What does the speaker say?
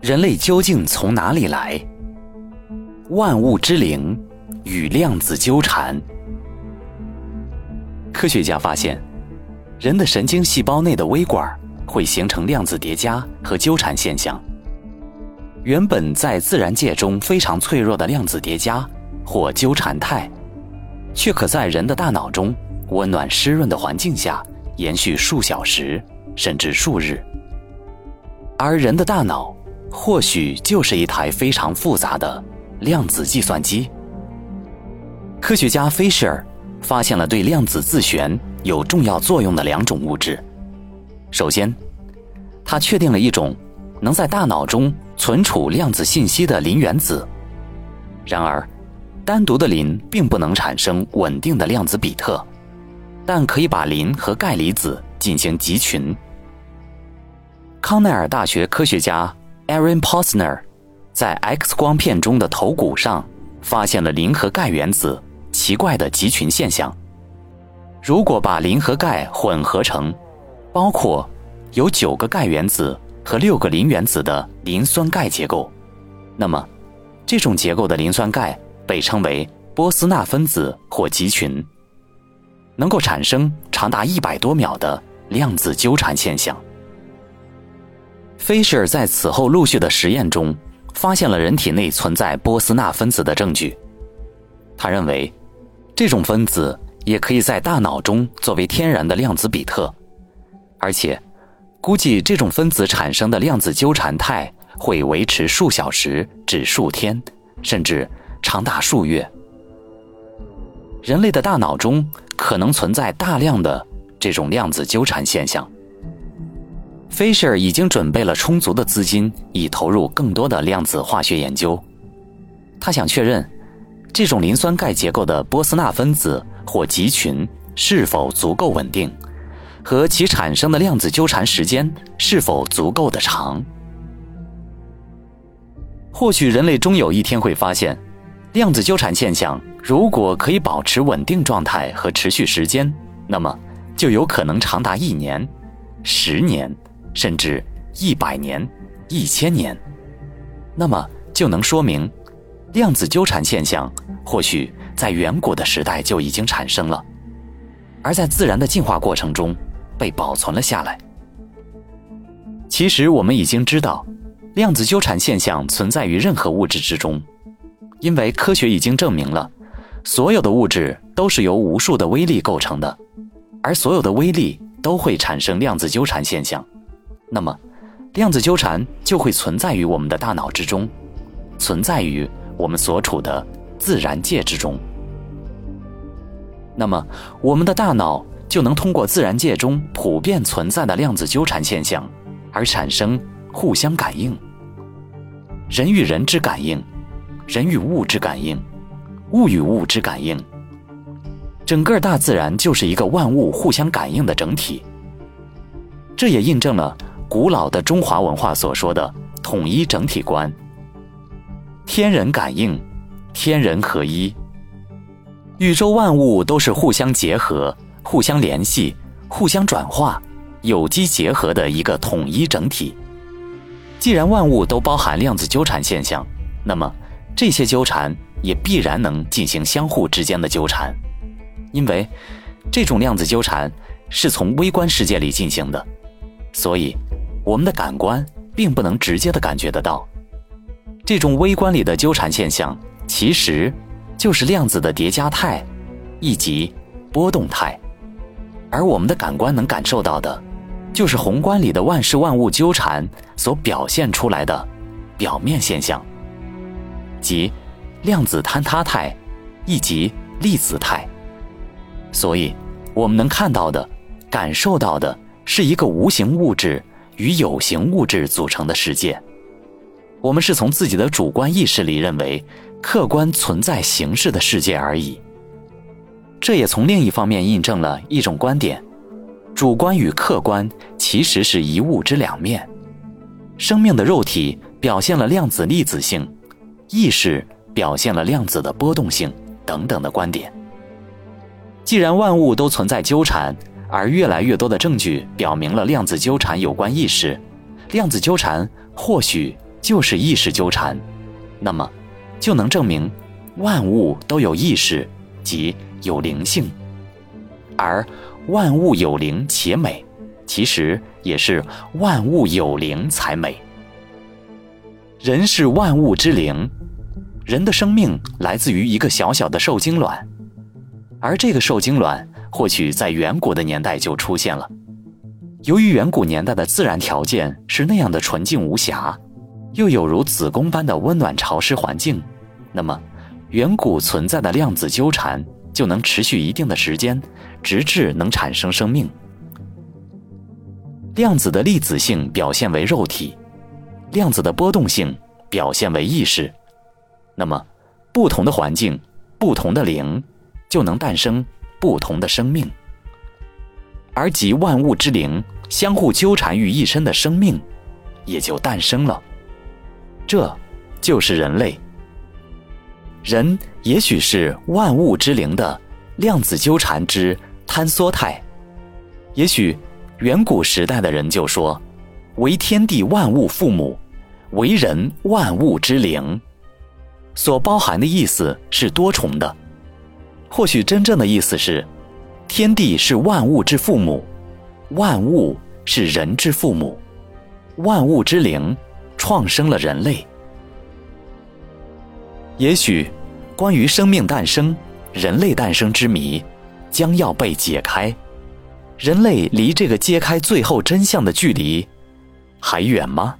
人类究竟从哪里来？万物之灵与量子纠缠。科学家发现，人的神经细胞内的微管会形成量子叠加和纠缠现象。原本在自然界中非常脆弱的量子叠加或纠缠态，却可在人的大脑中温暖湿润的环境下延续数小时甚至数日。而人的大脑。或许就是一台非常复杂的量子计算机。科学家 Fisher 发现了对量子自旋有重要作用的两种物质。首先，他确定了一种能在大脑中存储量子信息的磷原子。然而，单独的磷并不能产生稳定的量子比特，但可以把磷和钙离子进行集群。康奈尔大学科学家。Aaron Posner 在 X 光片中的头骨上发现了磷和钙原子奇怪的集群现象。如果把磷和钙混合成包括有九个钙原子和六个磷原子的磷酸钙结构，那么这种结构的磷酸钙被称为波斯纳分子或集群，能够产生长达一百多秒的量子纠缠现象。Fisher 在此后陆续的实验中，发现了人体内存在波斯纳分子的证据。他认为，这种分子也可以在大脑中作为天然的量子比特，而且估计这种分子产生的量子纠缠态会维持数小时至数天，甚至长达数月。人类的大脑中可能存在大量的这种量子纠缠现象。Fisher 已经准备了充足的资金，以投入更多的量子化学研究。他想确认这种磷酸钙结构的波斯纳分子或集群是否足够稳定，和其产生的量子纠缠时间是否足够的长。或许人类终有一天会发现，量子纠缠现象如果可以保持稳定状态和持续时间，那么就有可能长达一年、十年。甚至一百年、一千年，那么就能说明，量子纠缠现象或许在远古的时代就已经产生了，而在自然的进化过程中被保存了下来。其实我们已经知道，量子纠缠现象存在于任何物质之中，因为科学已经证明了，所有的物质都是由无数的微粒构成的，而所有的微粒都会产生量子纠缠现象。那么，量子纠缠就会存在于我们的大脑之中，存在于我们所处的自然界之中。那么，我们的大脑就能通过自然界中普遍存在的量子纠缠现象，而产生互相感应。人与人之感应，人与物之感应，物与物之感应。整个大自然就是一个万物互相感应的整体。这也印证了。古老的中华文化所说的统一整体观，天人感应，天人合一，宇宙万物都是互相结合、互相联系、互相转化、有机结合的一个统一整体。既然万物都包含量子纠缠现象，那么这些纠缠也必然能进行相互之间的纠缠，因为这种量子纠缠是从微观世界里进行的，所以。我们的感官并不能直接的感觉得到，这种微观里的纠缠现象，其实就是量子的叠加态，以及波动态，而我们的感官能感受到的，就是宏观里的万事万物纠缠所表现出来的表面现象，即量子坍塌态，以及粒子态。所以，我们能看到的、感受到的，是一个无形物质。与有形物质组成的世界，我们是从自己的主观意识里认为客观存在形式的世界而已。这也从另一方面印证了一种观点：主观与客观其实是一物之两面。生命的肉体表现了量子粒子性，意识表现了量子的波动性等等的观点。既然万物都存在纠缠。而越来越多的证据表明了量子纠缠有关意识，量子纠缠或许就是意识纠缠，那么就能证明万物都有意识，即有灵性。而万物有灵且美，其实也是万物有灵才美。人是万物之灵，人的生命来自于一个小小的受精卵，而这个受精卵或许在远古的年代就出现了。由于远古年代的自然条件是那样的纯净无瑕，又有如子宫般的温暖潮湿环境，那么远古存在的量子纠缠就能持续一定的时间，直至能产生生命。量子的粒子性表现为肉体。量子的波动性表现为意识，那么不同的环境、不同的灵，就能诞生不同的生命，而集万物之灵相互纠缠于一身的生命，也就诞生了。这就是人类。人也许是万物之灵的量子纠缠之坍缩态，也许远古时代的人就说：“为天地万物父母。”为人万物之灵，所包含的意思是多重的。或许真正的意思是，天地是万物之父母，万物是人之父母，万物之灵创生了人类。也许，关于生命诞生、人类诞生之谜，将要被解开。人类离这个揭开最后真相的距离，还远吗？